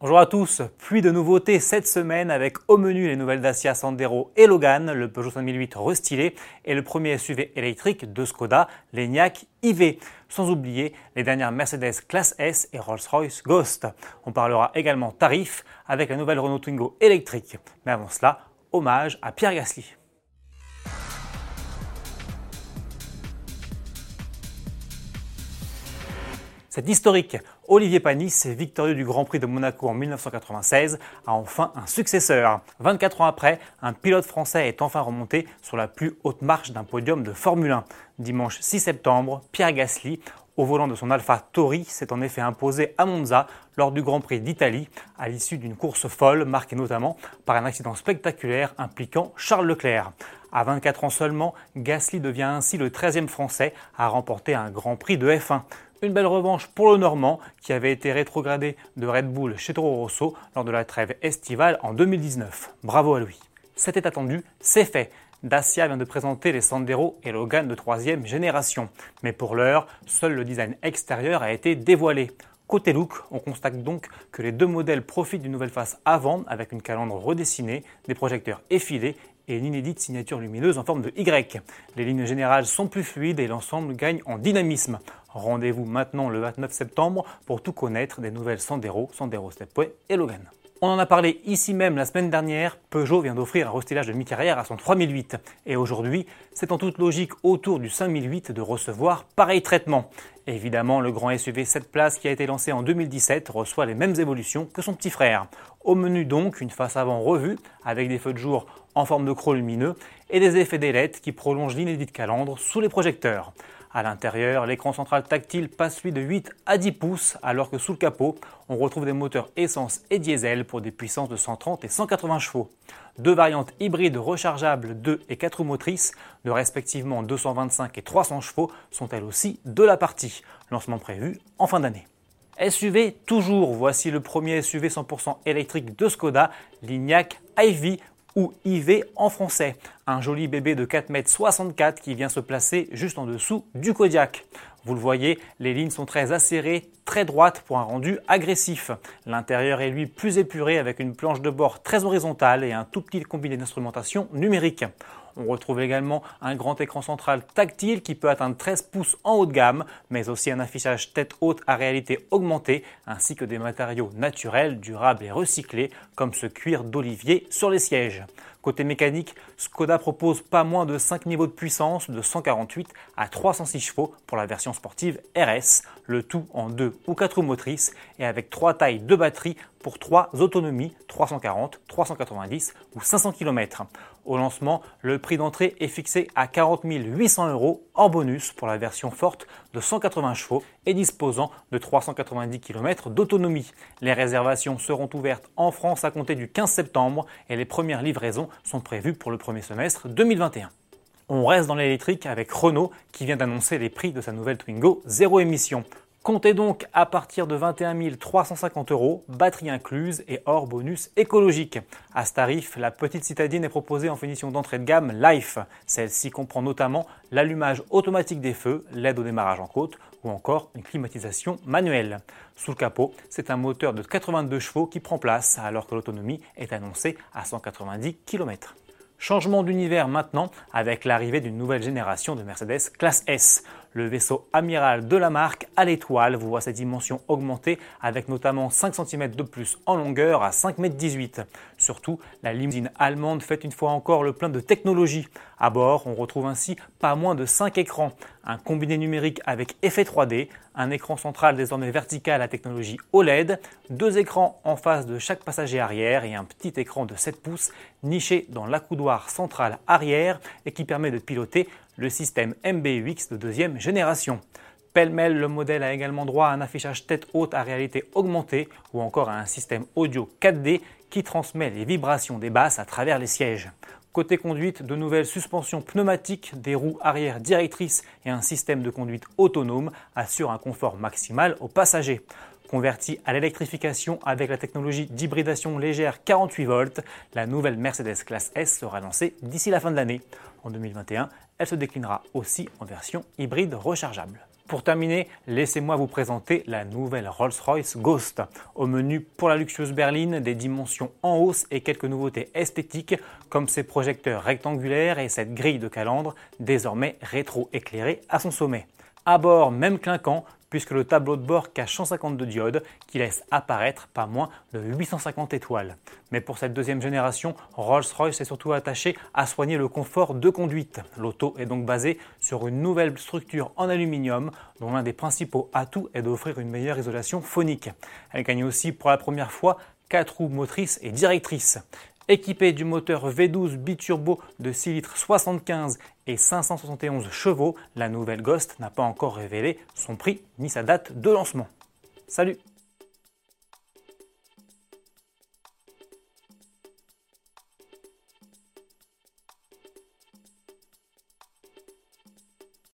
Bonjour à tous, pluie de nouveautés cette semaine avec au menu les nouvelles Dacia Sandero et Logan, le Peugeot 5008 restylé et le premier SUV électrique de Skoda, l'ENIAC IV. Sans oublier les dernières Mercedes Classe S et Rolls-Royce Ghost. On parlera également tarifs avec la nouvelle Renault Twingo électrique. Mais avant cela, hommage à Pierre Gasly. Cet historique Olivier Panis, victorieux du Grand Prix de Monaco en 1996, a enfin un successeur. 24 ans après, un pilote français est enfin remonté sur la plus haute marche d'un podium de Formule 1. Dimanche 6 septembre, Pierre Gasly, au volant de son Alpha Tori, s'est en effet imposé à Monza lors du Grand Prix d'Italie, à l'issue d'une course folle marquée notamment par un accident spectaculaire impliquant Charles Leclerc. À 24 ans seulement, Gasly devient ainsi le 13e Français à remporter un Grand Prix de F1. Une belle revanche pour le Normand qui avait été rétrogradé de Red Bull chez Toro Rosso lors de la trêve estivale en 2019. Bravo à lui. C'était attendu, c'est fait. Dacia vient de présenter les Sandero et Logan de troisième génération. Mais pour l'heure, seul le design extérieur a été dévoilé. Côté look, on constate donc que les deux modèles profitent d'une nouvelle face avant avec une calandre redessinée, des projecteurs effilés et une inédite signature lumineuse en forme de Y. Les lignes générales sont plus fluides et l'ensemble gagne en dynamisme. Rendez-vous maintenant le 29 septembre pour tout connaître des nouvelles Sandero, Sandero Stepway et Logan. On en a parlé ici même la semaine dernière, Peugeot vient d'offrir un restylage de mi-carrière à son 3008. Et aujourd'hui, c'est en toute logique autour du 5008 de recevoir pareil traitement. Évidemment, le grand SUV 7 places qui a été lancé en 2017 reçoit les mêmes évolutions que son petit frère. Au menu donc, une face avant revue avec des feux de jour en forme de croc lumineux et des effets d'ailettes qui prolongent l'inédite calandre sous les projecteurs. À l'intérieur, l'écran central tactile passe lui de 8 à 10 pouces, alors que sous le capot, on retrouve des moteurs essence et diesel pour des puissances de 130 et 180 chevaux. Deux variantes hybrides rechargeables 2 et 4 roues motrices, de respectivement 225 et 300 chevaux, sont elles aussi de la partie. Lancement prévu en fin d'année. SUV toujours, voici le premier SUV 100% électrique de Skoda, l'Ignac Ivy ou IV en français. Un joli bébé de 4,64 m qui vient se placer juste en dessous du Kodiak. Vous le voyez, les lignes sont très acérées, très droites pour un rendu agressif. L'intérieur est lui plus épuré avec une planche de bord très horizontale et un tout petit combiné d'instrumentation numérique. On retrouve également un grand écran central tactile qui peut atteindre 13 pouces en haut de gamme, mais aussi un affichage tête haute à réalité augmentée, ainsi que des matériaux naturels, durables et recyclés, comme ce cuir d'olivier sur les sièges. Côté mécanique, Skoda propose pas moins de 5 niveaux de puissance de 148 à 306 chevaux pour la version sportive RS, le tout en 2 ou 4 roues motrices et avec 3 tailles de batterie pour 3 autonomies 340, 390 ou 500 km. Au lancement, le prix d'entrée est fixé à 40 800 euros en bonus pour la version forte de 180 chevaux et disposant de 390 km d'autonomie. Les réservations seront ouvertes en France à compter du 15 septembre et les premières livraisons sont prévues pour le premier semestre 2021. On reste dans l'électrique avec Renault qui vient d'annoncer les prix de sa nouvelle Twingo zéro émission. Comptez donc à partir de 21 350 euros, batterie incluse et hors bonus écologique. À ce tarif, la petite citadine est proposée en finition d'entrée de gamme Life. Celle-ci comprend notamment l'allumage automatique des feux, l'aide au démarrage en côte ou encore une climatisation manuelle. Sous le capot, c'est un moteur de 82 chevaux qui prend place alors que l'autonomie est annoncée à 190 km. Changement d'univers maintenant avec l'arrivée d'une nouvelle génération de Mercedes classe S. Le vaisseau amiral de la marque à l'étoile voit ses dimensions augmenter avec notamment 5 cm de plus en longueur à 5,18 m. Surtout, la limousine allemande fait une fois encore le plein de technologie. À bord, on retrouve ainsi pas moins de 5 écrans, un combiné numérique avec effet 3D, un écran central désormais vertical à technologie OLED, deux écrans en face de chaque passager arrière et un petit écran de 7 pouces niché dans l'accoudoir central arrière et qui permet de piloter le système MBUX de deuxième génération. Pêle-mêle, le modèle a également droit à un affichage tête haute à réalité augmentée ou encore à un système audio 4D qui transmet les vibrations des basses à travers les sièges. Côté conduite, de nouvelles suspensions pneumatiques, des roues arrière directrices et un système de conduite autonome assurent un confort maximal aux passagers. Convertie à l'électrification avec la technologie d'hybridation légère 48 volts, la nouvelle Mercedes classe S sera lancée d'ici la fin de l'année. En 2021, elle se déclinera aussi en version hybride rechargeable. Pour terminer, laissez-moi vous présenter la nouvelle Rolls-Royce Ghost. Au menu pour la luxueuse berline, des dimensions en hausse et quelques nouveautés esthétiques comme ses projecteurs rectangulaires et cette grille de calandre désormais rétro-éclairée à son sommet. À bord, même clinquant, puisque le tableau de bord cache 152 diodes qui laissent apparaître pas moins de 850 étoiles. Mais pour cette deuxième génération, Rolls-Royce est surtout attaché à soigner le confort de conduite. L'auto est donc basée sur une nouvelle structure en aluminium dont l'un des principaux atouts est d'offrir une meilleure isolation phonique. Elle gagne aussi pour la première fois 4 roues motrices et directrices. Équipée du moteur V12 biturbo de 6 litres 75 et 571 chevaux, la nouvelle Ghost n'a pas encore révélé son prix ni sa date de lancement. Salut